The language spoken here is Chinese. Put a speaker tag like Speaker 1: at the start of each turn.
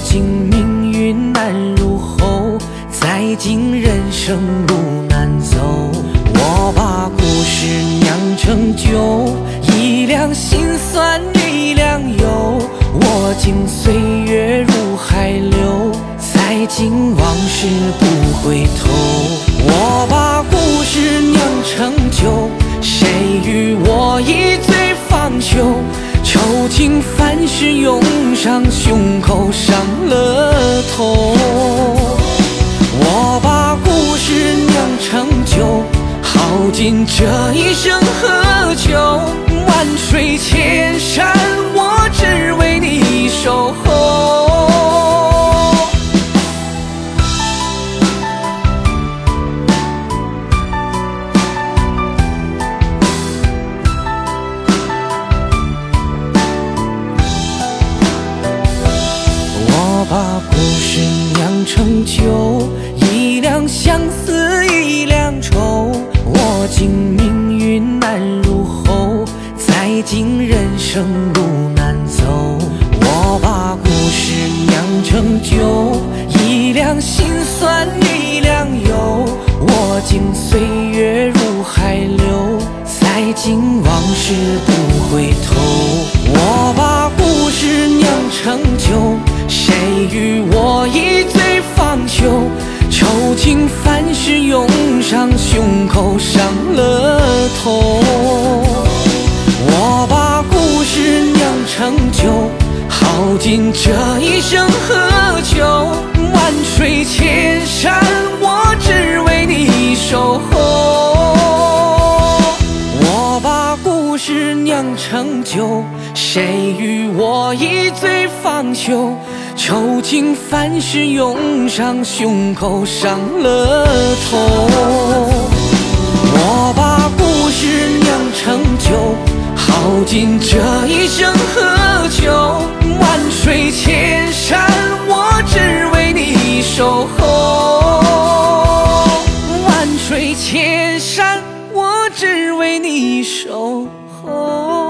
Speaker 1: 我今命运难入喉，再今人生路难走。我把故事酿成酒，一两心酸一两忧。我敬岁月如海流，再敬往事不回头。我把故事酿成酒，谁与我一醉方休？愁情凡事涌上胸口，上了头。我把故事酿成酒，耗尽这一生何求？万水千山我，把故事酿成酒，一两相思一两愁。我敬命运难入喉，再敬人生路难走。我把故事酿成酒，一两心酸一两忧。我敬岁月如海流，再敬往事不回头。我把故事酿成酒，谁与我一醉方休？愁情凡事涌上胸口，伤了头。我把故事酿成酒，耗尽这一生何求？万水千山，我只为你守候。我把故事酿成酒，谁与我一醉方休？愁情烦事涌上胸口，上了头。我把故事酿成酒，耗尽这一生。喝酒万水千山，我只为你守候。万水千山，我只为你守候。